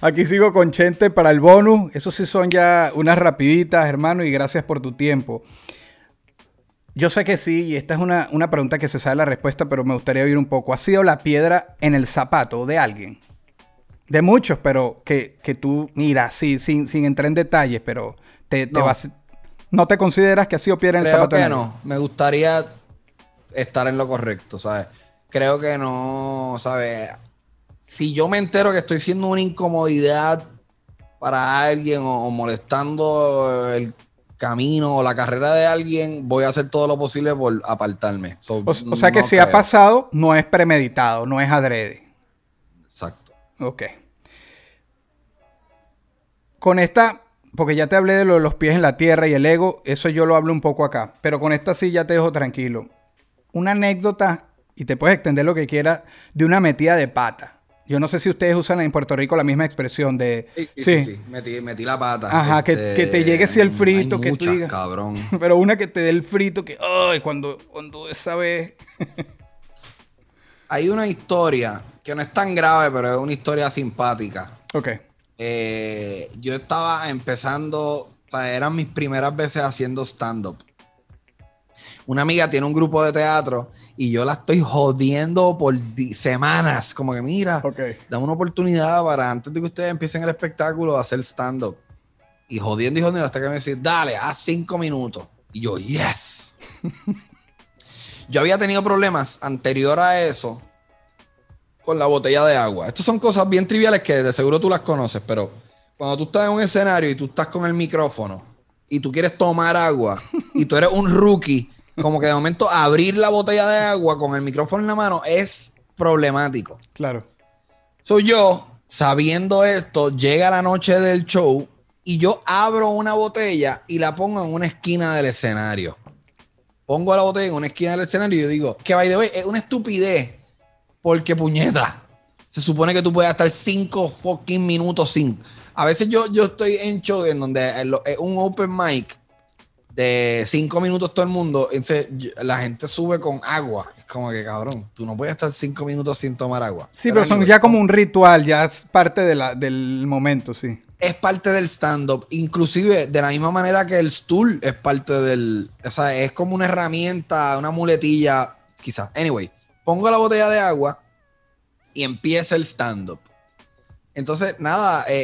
Aquí sigo con Chente para el bonus. Eso sí son ya unas rapiditas, hermano, y gracias por tu tiempo. Yo sé que sí, y esta es una, una pregunta que se sabe la respuesta, pero me gustaría oír un poco. ¿Ha sido la piedra en el zapato de alguien? De muchos, pero que, tú, mira, sí, sin, sin entrar en detalles, pero te, no. vas... ¿No te consideras que ha sido piedra en el zapato? que no. Me gustaría estar en lo correcto, ¿sabes? Creo que no, ¿sabes? Si yo me entero que estoy siendo una incomodidad para alguien o, molestando el camino o la carrera de alguien, voy a hacer todo lo posible por apartarme. o, sea que si ha pasado, no es premeditado, no es adrede. Exacto. Ok. Con esta, porque ya te hablé de los pies en la tierra y el ego, eso yo lo hablo un poco acá, pero con esta sí ya te dejo tranquilo. Una anécdota, y te puedes extender lo que quieras, de una metida de pata. Yo no sé si ustedes usan en Puerto Rico la misma expresión de... Sí, sí, sí. Metí, la pata. Ajá, que, este, te llegue así el frito, que tú digas... cabrón. Pero una que te dé el frito, que... Ay, cuando, cuando esa vez... Hay una historia que no es tan grave, pero es una historia simpática. Ok. Eh, yo estaba empezando, o sea, eran mis primeras veces haciendo stand-up. Una amiga tiene un grupo de teatro y yo la estoy jodiendo por semanas. Como que, mira, dame una oportunidad para antes de que ustedes empiecen el espectáculo a hacer stand-up. Y jodiendo y jodiendo hasta que me dice, dale, haz cinco minutos. Y yo, yes. yo había tenido problemas anterior a eso con la botella de agua. Estas son cosas bien triviales que de seguro tú las conoces, pero cuando tú estás en un escenario y tú estás con el micrófono y tú quieres tomar agua y tú eres un rookie, como que de momento abrir la botella de agua con el micrófono en la mano es problemático. Claro. Soy yo, sabiendo esto, llega la noche del show y yo abro una botella y la pongo en una esquina del escenario. Pongo la botella en una esquina del escenario y yo digo, que by the way, es una estupidez porque puñeta. Se supone que tú puedes estar cinco fucking minutos sin. A veces yo, yo estoy en show en donde es un open mic de cinco minutos todo el mundo. Entonces la gente sube con agua. Es como que cabrón, tú no puedes estar cinco minutos sin tomar agua. Sí, pero, son ya como un ritual, ya es parte de la, del momento, sí. Es parte del stand-up. Inclusive de la misma manera que el stool es parte del. O sea, es como una herramienta, una muletilla, quizás. Anyway pongo la botella de agua y empieza el stand-up. Entonces, nada, eh,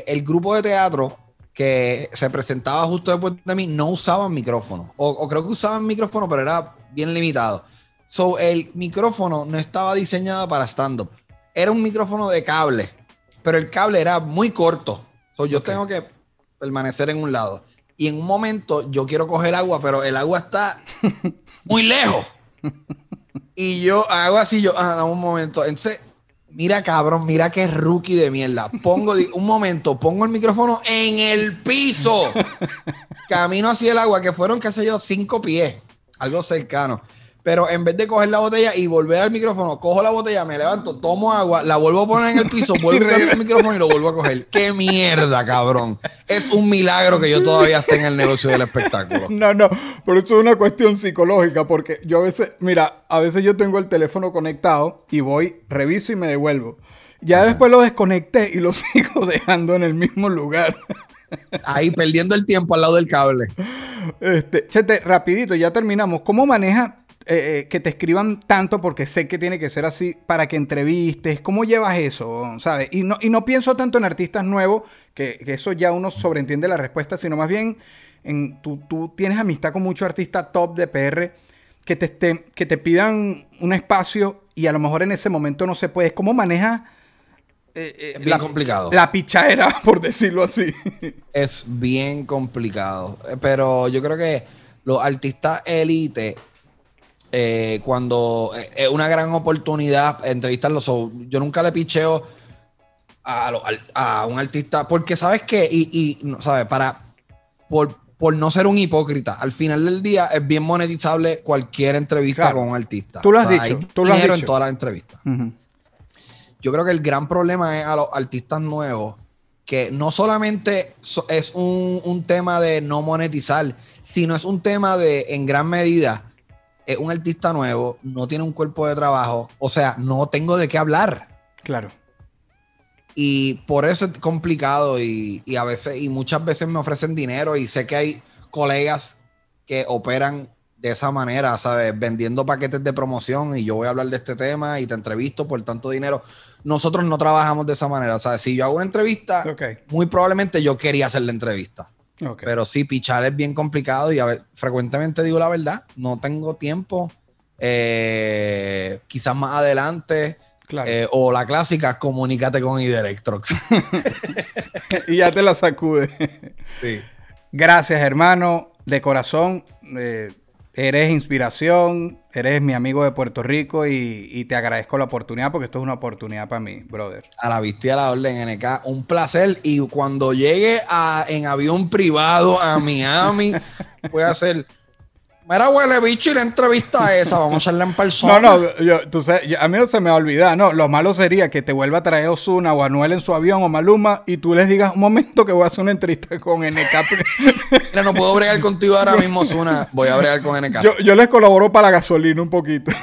eh, el grupo de teatro que se presentaba justo después de mí no usaban micrófono. O, creo que usaban micrófono, pero era bien limitado. So, el micrófono no estaba diseñado para stand-up. Era un micrófono de cable, pero el cable era muy corto. So, yo tengo que permanecer en un lado. Y en un momento yo quiero coger agua, pero el agua está muy lejos. Y yo hago así, yo, ah, un momento. Entonces, mira, cabrón, mira qué rookie de mierda. Pongo, un momento, pongo el micrófono en el piso. Camino hacia el agua, que fueron, qué sé yo, cinco pies, algo cercano. Pero en vez de coger la botella y volver al micrófono, cojo la botella, me levanto, tomo agua, la vuelvo a poner en el piso, vuelvo a el micrófono y lo vuelvo a coger. ¡Qué mierda, cabrón! Es un milagro que yo todavía esté en el negocio del espectáculo. No, no, pero esto es una cuestión psicológica, porque yo a veces, mira, a veces yo tengo el teléfono conectado y voy, reviso y me devuelvo. Ya después lo desconecté y lo sigo dejando en el mismo lugar. Ahí perdiendo el tiempo al lado del cable. Este, chete, rapidito, ya terminamos. ¿Cómo maneja eh, eh, que te escriban tanto porque sé que tiene que ser así para que entrevistes? ¿Cómo llevas eso? ¿Sabes? Y no, y no pienso tanto en artistas nuevos, que, eso ya uno sobreentiende la respuesta, sino más bien en tú, tú tienes amistad con muchos artistas top de PR que te, que te pidan un espacio y a lo mejor en ese momento no se puede. ¿Cómo manejas? Eh, es bien complicado. La pichadera, por decirlo así. Es bien complicado. Pero yo creo que los artistas élite eh, cuando eh, es una gran oportunidad entrevistarlos. yo nunca le picheo a, un artista, porque sabes que, y, y sabes, para, por, por, no ser un hipócrita, al final del día es bien monetizable cualquier entrevista con un artista. Tú lo has dicho. Hay tú lo has dicho. en todas las entrevistas. Yo creo que el gran problema es a los artistas nuevos que no solamente es un, un tema de no monetizar, sino es un tema de, en gran medida, es un artista nuevo, no tiene un cuerpo de trabajo, o sea, no tengo de qué hablar. Claro. Y por eso es complicado y, y a veces, y muchas veces me ofrecen dinero y sé que hay colegas que operan de esa manera, ¿sabes? Vendiendo paquetes de promoción y yo voy a hablar de este tema y te entrevisto por tanto dinero. Nosotros no trabajamos de esa manera, ¿sabes? Si yo hago una entrevista, muy probablemente yo quería hacer la entrevista. Pero sí, pichar es bien complicado y a ver, frecuentemente digo la verdad, no tengo tiempo. Eh, quizás más adelante. Eh, o la clásica, comunícate con Idirectrox. y ya te la sacude. Sí. Gracias, hermano, de corazón. Eh, eres inspiración, eres mi amigo de Puerto Rico y, te agradezco la oportunidad porque esto es una oportunidad para mí, brother. A la vista y a la orden, NK, un placer. Y cuando llegue a, en avión privado a Miami, voy a hacer Mira, huele bicho y la entrevista esa, vamos a hacerla en persona. No, no, yo, tú sabes, a mí no se me va a olvidar, no, lo malo sería que te vuelva a traer Osuna o Anuel en su avión o Maluma y tú les digas un momento que voy a hacer una entrevista con NK. Mira, no puedo bregar contigo ahora mismo, Osuna, voy a bregar con NK. Yo, yo les colaboro para la gasolina un poquito.